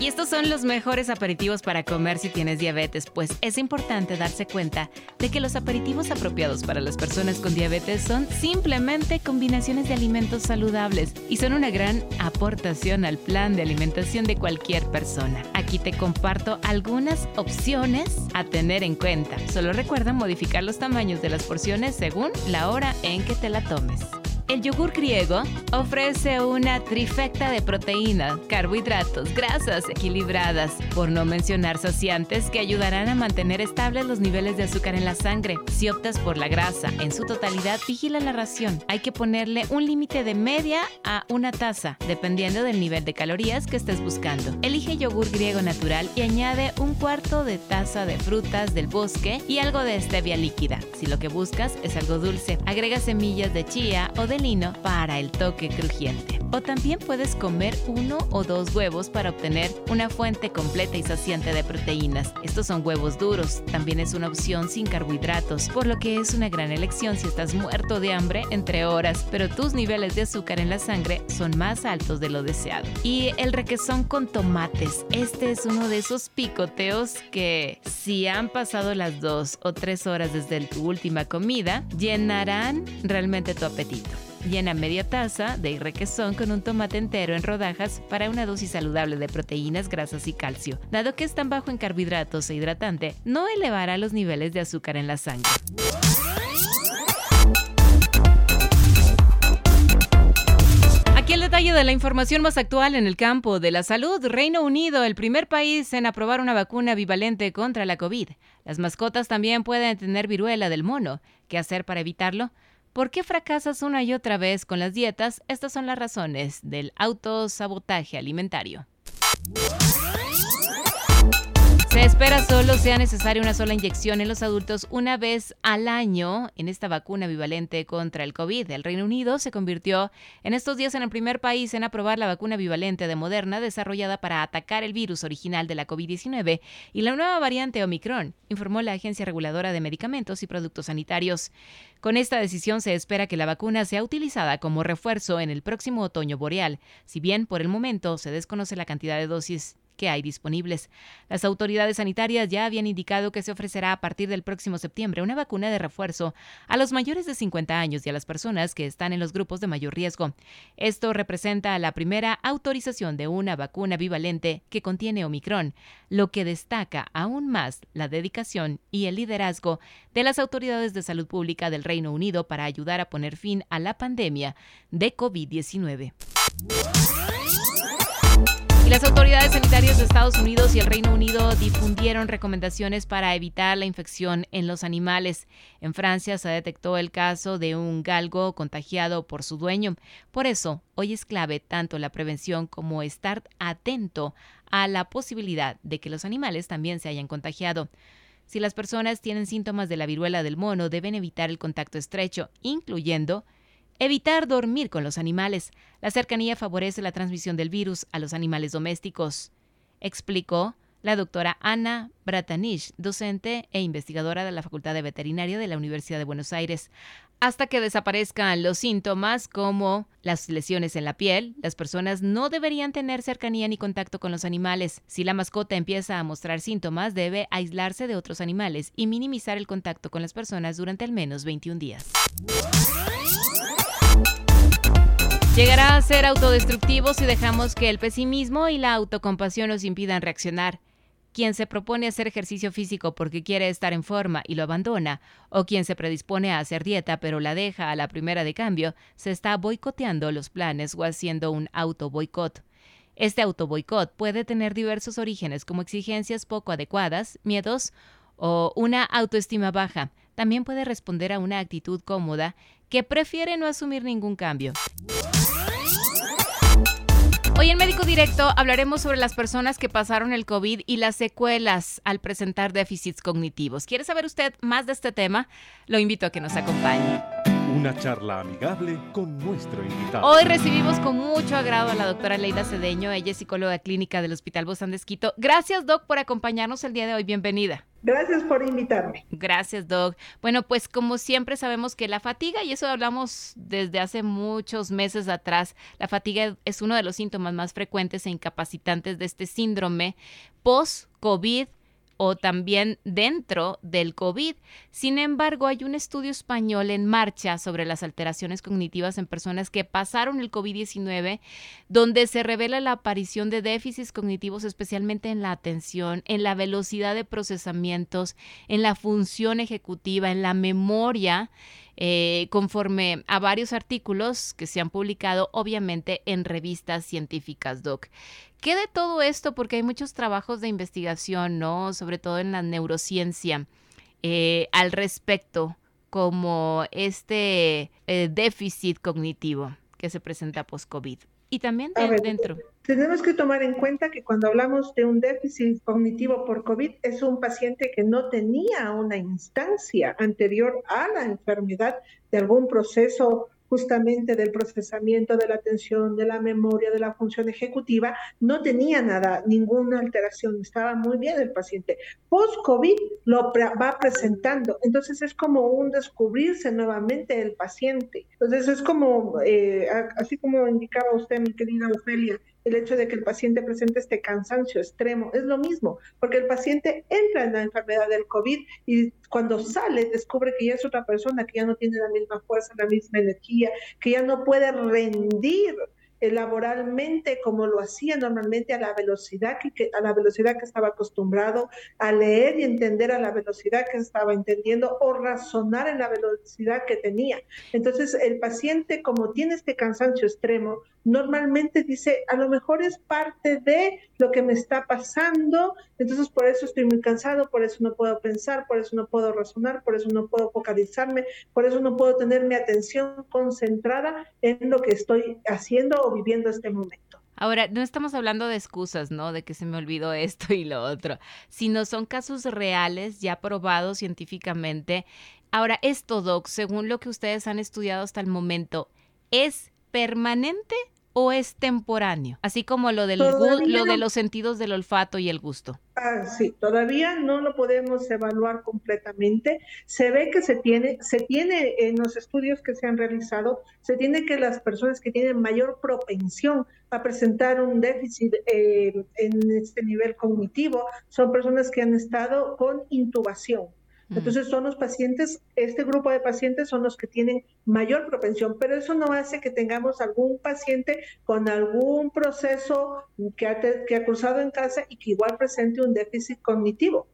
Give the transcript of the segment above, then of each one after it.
Y estos son los mejores aperitivos para comer si tienes diabetes, pues es importante darse cuenta de que los aperitivos apropiados para las personas con diabetes son simplemente combinaciones de alimentos saludables y son una gran aportación al plan de alimentación de cualquier persona. Aquí te comparto algunas opciones a tener en cuenta. Solo recuerda modificar los tamaños de las porciones según la hora en que te la tomes. El yogur griego ofrece una trifecta de proteínas, carbohidratos, grasas equilibradas, por no mencionar saciantes que ayudarán a mantener estables los niveles de azúcar en la sangre. Si optas por la grasa en su totalidad, vigila la ración. Hay que ponerle un límite de media a una taza, dependiendo del nivel de calorías que estés buscando. Elige yogur griego natural y añade un cuarto de taza de frutas del bosque y algo de stevia líquida. Si lo que buscas es algo dulce, agrega semillas de chía o de lino para el toque crujiente. O también puedes comer uno o dos huevos para obtener una fuente completa y saciante de proteínas. Estos son huevos duros, también es una opción sin carbohidratos, por lo que es una gran elección si estás muerto de hambre entre horas, pero tus niveles de azúcar en la sangre son más altos de lo deseado. Y el requesón con tomates, este es uno de esos picoteos que si han pasado las dos o tres horas desde tu última comida, llenarán realmente tu apetito. Llena media taza de requesón con un tomate entero en rodajas para una dosis saludable de proteínas, grasas y calcio. Dado que es tan bajo en carbohidratos e hidratante, no elevará los niveles de azúcar en la sangre. Aquí el detalle de la información más actual en el campo de la salud. Reino Unido, el primer país en aprobar una vacuna bivalente contra la COVID. Las mascotas también pueden tener viruela del mono. ¿Qué hacer para evitarlo? ¿Por qué fracasas una y otra vez con las dietas? Estas son las razones del autosabotaje alimentario. Se espera solo sea necesaria una sola inyección en los adultos una vez al año en esta vacuna bivalente contra el COVID. El Reino Unido se convirtió en estos días en el primer país en aprobar la vacuna bivalente de Moderna desarrollada para atacar el virus original de la COVID-19 y la nueva variante Omicron, informó la Agencia Reguladora de Medicamentos y Productos Sanitarios. Con esta decisión se espera que la vacuna sea utilizada como refuerzo en el próximo otoño boreal, si bien por el momento se desconoce la cantidad de dosis que hay disponibles. Las autoridades sanitarias ya habían indicado que se ofrecerá a partir del próximo septiembre una vacuna de refuerzo a los mayores de 50 años y a las personas que están en los grupos de mayor riesgo. Esto representa la primera autorización de una vacuna bivalente que contiene Omicron, lo que destaca aún más la dedicación y el liderazgo de las autoridades de salud pública del Reino Unido para ayudar a poner fin a la pandemia de COVID-19. Las autoridades sanitarias de Estados Unidos y el Reino Unido difundieron recomendaciones para evitar la infección en los animales. En Francia se detectó el caso de un galgo contagiado por su dueño. Por eso, hoy es clave tanto la prevención como estar atento a la posibilidad de que los animales también se hayan contagiado. Si las personas tienen síntomas de la viruela del mono, deben evitar el contacto estrecho, incluyendo Evitar dormir con los animales. La cercanía favorece la transmisión del virus a los animales domésticos, explicó la doctora Ana Bratanich, docente e investigadora de la Facultad de Veterinaria de la Universidad de Buenos Aires. Hasta que desaparezcan los síntomas como las lesiones en la piel, las personas no deberían tener cercanía ni contacto con los animales. Si la mascota empieza a mostrar síntomas, debe aislarse de otros animales y minimizar el contacto con las personas durante al menos 21 días. Llegará a ser autodestructivo si dejamos que el pesimismo y la autocompasión nos impidan reaccionar. Quien se propone hacer ejercicio físico porque quiere estar en forma y lo abandona, o quien se predispone a hacer dieta pero la deja a la primera de cambio, se está boicoteando los planes o haciendo un auto boicot. Este auto boicot puede tener diversos orígenes como exigencias poco adecuadas, miedos o una autoestima baja. También puede responder a una actitud cómoda que prefiere no asumir ningún cambio. Hoy en Médico Directo hablaremos sobre las personas que pasaron el COVID y las secuelas al presentar déficits cognitivos. ¿Quiere saber usted más de este tema? Lo invito a que nos acompañe. Una charla amigable con nuestro invitado. Hoy recibimos con mucho agrado a la doctora Leida Cedeño, ella es psicóloga clínica del Hospital Bozán de Esquito. Gracias, Doc, por acompañarnos el día de hoy. Bienvenida. Gracias por invitarme. Gracias, Doc. Bueno, pues como siempre sabemos que la fatiga, y eso hablamos desde hace muchos meses atrás, la fatiga es uno de los síntomas más frecuentes e incapacitantes de este síndrome post-COVID o también dentro del COVID. Sin embargo, hay un estudio español en marcha sobre las alteraciones cognitivas en personas que pasaron el COVID-19, donde se revela la aparición de déficits cognitivos, especialmente en la atención, en la velocidad de procesamientos, en la función ejecutiva, en la memoria. Eh, conforme a varios artículos que se han publicado, obviamente, en revistas científicas, Doc. ¿Qué de todo esto? Porque hay muchos trabajos de investigación, ¿no? Sobre todo en la neurociencia, eh, al respecto, como este eh, déficit cognitivo que se presenta post-COVID. Y también dentro. Tenemos que tomar en cuenta que cuando hablamos de un déficit cognitivo por COVID, es un paciente que no tenía una instancia anterior a la enfermedad de algún proceso justamente del procesamiento, de la atención, de la memoria, de la función ejecutiva, no tenía nada, ninguna alteración, estaba muy bien el paciente. Post-COVID lo va presentando, entonces es como un descubrirse nuevamente el paciente. Entonces es como, eh, así como indicaba usted, mi querida Ofelia, el hecho de que el paciente presente este cansancio extremo. Es lo mismo, porque el paciente entra en la enfermedad del COVID y cuando sale descubre que ya es otra persona, que ya no tiene la misma fuerza, la misma energía, que ya no puede rendir laboralmente como lo hacía normalmente a la velocidad que, a la velocidad que estaba acostumbrado a leer y entender a la velocidad que estaba entendiendo o razonar en la velocidad que tenía. Entonces el paciente como tiene este cansancio extremo normalmente dice, a lo mejor es parte de lo que me está pasando, entonces por eso estoy muy cansado, por eso no puedo pensar, por eso no puedo razonar, por eso no puedo focalizarme, por eso no puedo tener mi atención concentrada en lo que estoy haciendo o viviendo este momento. Ahora, no estamos hablando de excusas, ¿no? De que se me olvidó esto y lo otro, sino son casos reales, ya probados científicamente. Ahora, esto, Doc, según lo que ustedes han estudiado hasta el momento, ¿es permanente o es temporáneo? Así como lo, del lo de los sentidos del olfato y el gusto. Ah, sí, todavía no lo podemos evaluar completamente. Se ve que se tiene, se tiene en los estudios que se han realizado, se tiene que las personas que tienen mayor propensión a presentar un déficit eh, en este nivel cognitivo son personas que han estado con intubación entonces son los pacientes, este grupo de pacientes son los que tienen mayor propensión, pero eso no hace que tengamos algún paciente con algún proceso que ha, que ha cursado en casa y que igual presente un déficit cognitivo.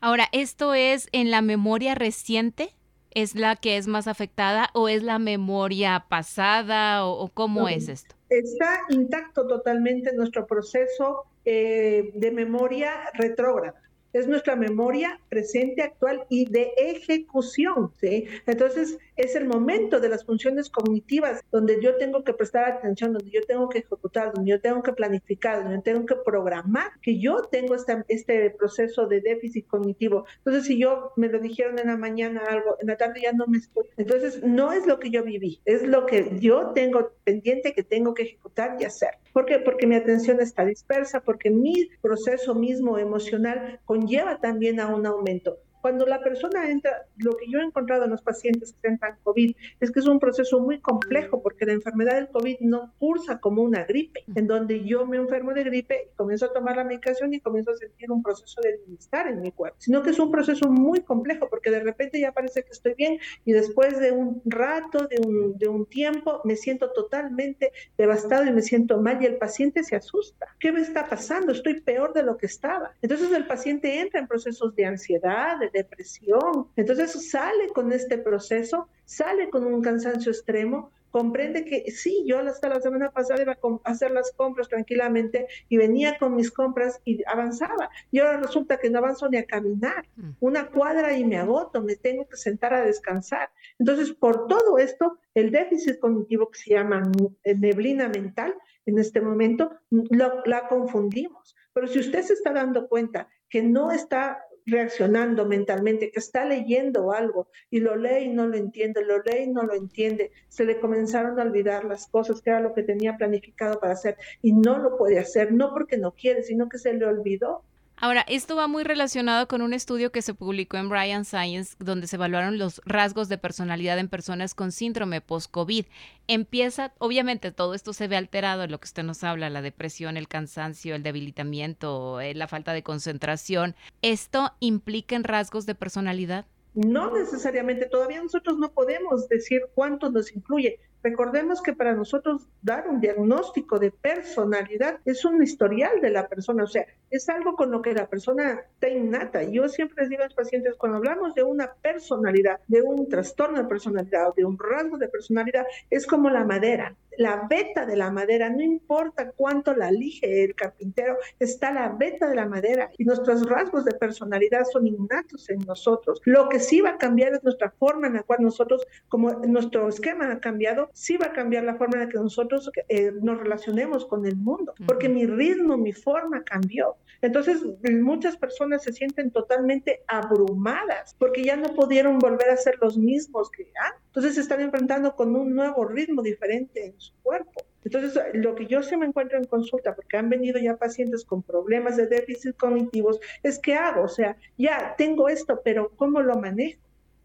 Ahora, ¿esto es en la memoria reciente? ¿Es la que es más afectada o es la memoria pasada o, cómo es esto? Está intacto totalmente nuestro proceso eh, de memoria retrógrada es nuestra memoria presente, actual y de ejecución. ¿sí? Entonces, es el momento de las funciones cognitivas donde yo tengo que prestar atención, donde yo tengo que ejecutar, donde yo tengo que planificar, donde yo tengo que programar, que yo tengo este proceso de déficit cognitivo. Entonces, si yo me lo dijeron en la mañana algo, en la tarde ya no me estoy. Entonces, no es lo que yo viví, es lo que yo tengo pendiente que tengo que ejecutar y hacer. ¿Por qué? Porque mi atención está dispersa, porque mi proceso mismo emocional conlleva también a un aumento. Cuando la persona entra, lo que yo he encontrado en los pacientes que entran COVID es que es un proceso muy complejo porque la enfermedad del COVID no cursa como una gripe, en donde yo me enfermo de gripe y comienzo a tomar la medicación y comienzo a sentir un proceso de bienestar en mi cuerpo, sino que es un proceso muy complejo porque de repente ya parece que estoy bien y después de un rato, de un, de un tiempo, me siento totalmente devastado y me siento mal y el paciente se asusta. ¿Qué me está pasando? Estoy peor de lo que estaba. Entonces el paciente entra en procesos de ansiedad, de depresión. Entonces sale con este proceso, sale con un cansancio extremo, comprende que sí, yo hasta la semana pasada iba a hacer las compras tranquilamente y venía con mis compras y avanzaba. Y ahora resulta que no avanzo ni a caminar. Mm. Una cuadra y me agoto, me tengo que sentar a descansar. Entonces, por todo esto, el déficit cognitivo que se llama neblina mental en este momento, la confundimos. Pero si usted se está dando cuenta que no está reaccionando mentalmente, que está leyendo algo y lo lee y no lo entiende, lo lee y no lo entiende, se le comenzaron a olvidar las cosas que era lo que tenía planificado para hacer y no lo puede hacer, no porque no quiere, sino que se le olvidó. Ahora, esto va muy relacionado con un estudio que se publicó en Brian Science, donde se evaluaron los rasgos de personalidad en personas con síndrome post-COVID. Empieza, obviamente, todo esto se ve alterado en lo que usted nos habla, la depresión, el cansancio, el debilitamiento, eh, la falta de concentración. ¿Esto implica en rasgos de personalidad? No necesariamente, todavía nosotros no podemos decir cuánto nos incluye. Recordemos que para nosotros dar un diagnóstico de personalidad es un historial de la persona, o sea, es algo con lo que la persona está innata. Yo siempre les digo a los pacientes, cuando hablamos de una personalidad, de un trastorno de personalidad o de un rasgo de personalidad, es como la madera. La beta de la madera, no importa cuánto la elige el carpintero, está la beta de la madera y nuestros rasgos de personalidad son innatos en nosotros. Lo que sí va a cambiar es nuestra forma en la cual nosotros, como nuestro esquema ha cambiado, sí va a cambiar la forma en la que nosotros eh, nos relacionemos con el mundo, porque mi ritmo, mi forma cambió. Entonces, muchas personas se sienten totalmente abrumadas porque ya no pudieron volver a ser los mismos que antes. Entonces, se están enfrentando con un nuevo ritmo diferente en su cuerpo. Entonces, lo que yo se me encuentro en consulta, porque han venido ya pacientes con problemas de déficit cognitivos, es que hago, o sea, ya tengo esto, pero ¿cómo lo manejo?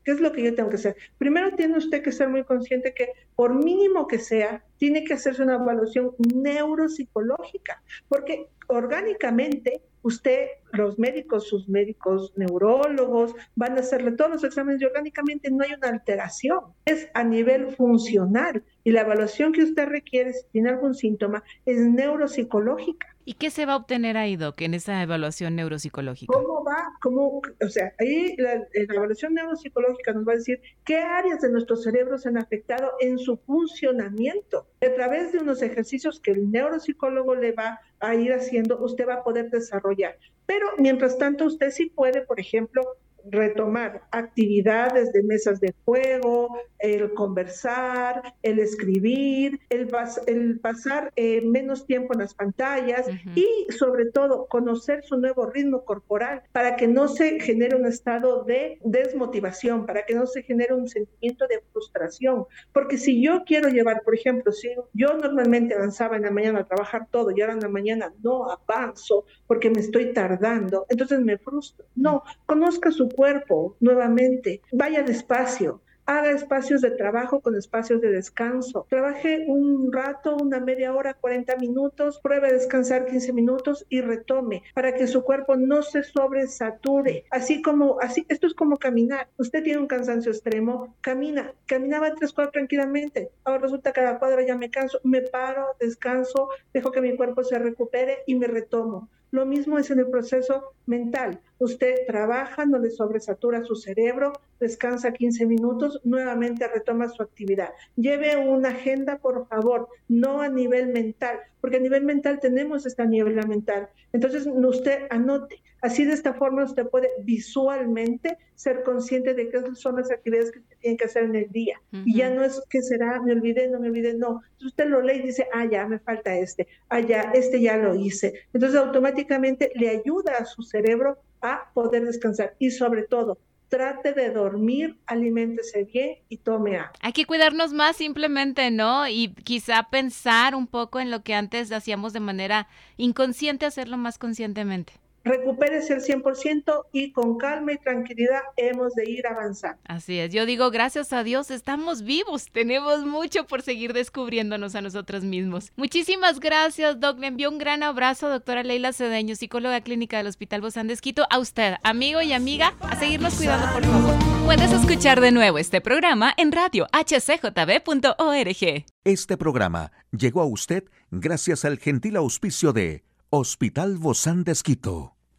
¿Qué es lo que yo tengo que hacer? Primero tiene usted que ser muy consciente que por mínimo que sea, tiene que hacerse una evaluación neuropsicológica, porque orgánicamente usted, los médicos, sus médicos neurólogos, van a hacerle todos los exámenes y orgánicamente no hay una alteración. Es a nivel funcional y la evaluación que usted requiere si tiene algún síntoma es neuropsicológica. ¿Y qué se va a obtener ahí, Doc, en esa evaluación neuropsicológica? ¿Cómo va? ¿Cómo? O sea, ahí la, la, evaluación neuropsicológica nos va a decir qué áreas de nuestro cerebro se han afectado en su funcionamiento. A través de unos ejercicios que el neuropsicólogo le va a ir haciendo, usted va a poder desarrollar. Pero mientras tanto, usted sí puede, por ejemplo, retomar actividades de mesas de juego, el conversar, el escribir, el, el pasar eh, menos tiempo en las pantallas y sobre todo conocer su nuevo ritmo corporal para que no se genere un estado de desmotivación, para que no se genere un sentimiento de frustración. Porque si yo quiero llevar, por ejemplo, si yo normalmente avanzaba en la mañana a trabajar todo y ahora en la mañana no avanzo porque me estoy tardando, entonces me frustro. No, conozca su cuerpo nuevamente, vaya despacio, haga espacios de trabajo con espacios de descanso. Trabaje un rato, una media hora, 40 minutos, pruebe a descansar 15 minutos y retome para que su cuerpo no se sobresature. Así como, así, esto es como caminar. Usted tiene un cansancio extremo, camina, caminaba tres cuadras tranquilamente. Ahora resulta que cada cuadra ya me canso, me paro, descanso, dejo que mi cuerpo se recupere y me retomo. Lo mismo es en el proceso mental. Usted trabaja, no le sobresatura su cerebro, descansa 15 minutos, nuevamente retoma su actividad. Lleve una agenda, por favor, no a nivel mental, porque a nivel mental tenemos esta niebla mental. Entonces, usted anote. Así de esta forma usted puede visualmente ser consciente de qué son las actividades que tiene que hacer en el día. Y ya no es que será, me olvidé, no me olvidé, no. Entonces usted lo lee y dice, ah, ya, me falta este, ah, ya, este ya lo hice. Entonces automáticamente le ayuda a su cerebro a poder descansar y sobre todo trate de dormir, aliméntese bien y tome agua. Hay que cuidarnos más simplemente, ¿no? Y quizá pensar un poco en lo que antes hacíamos de manera inconsciente, hacerlo más conscientemente recupérese el 100% y con calma y tranquilidad hemos de ir avanzando. Así es, yo digo, gracias a Dios estamos vivos, tenemos mucho por seguir descubriéndonos a nosotros mismos. Muchísimas gracias, Doc, le envío un gran abrazo, doctora Leila Cedeño, psicóloga clínica del Hospital Bozán de a usted, amigo y amiga, a seguirnos cuidando, por favor. Puedes escuchar de nuevo este programa en radio hcjb.org. Este programa llegó a usted gracias al gentil auspicio de Hospital Bozán de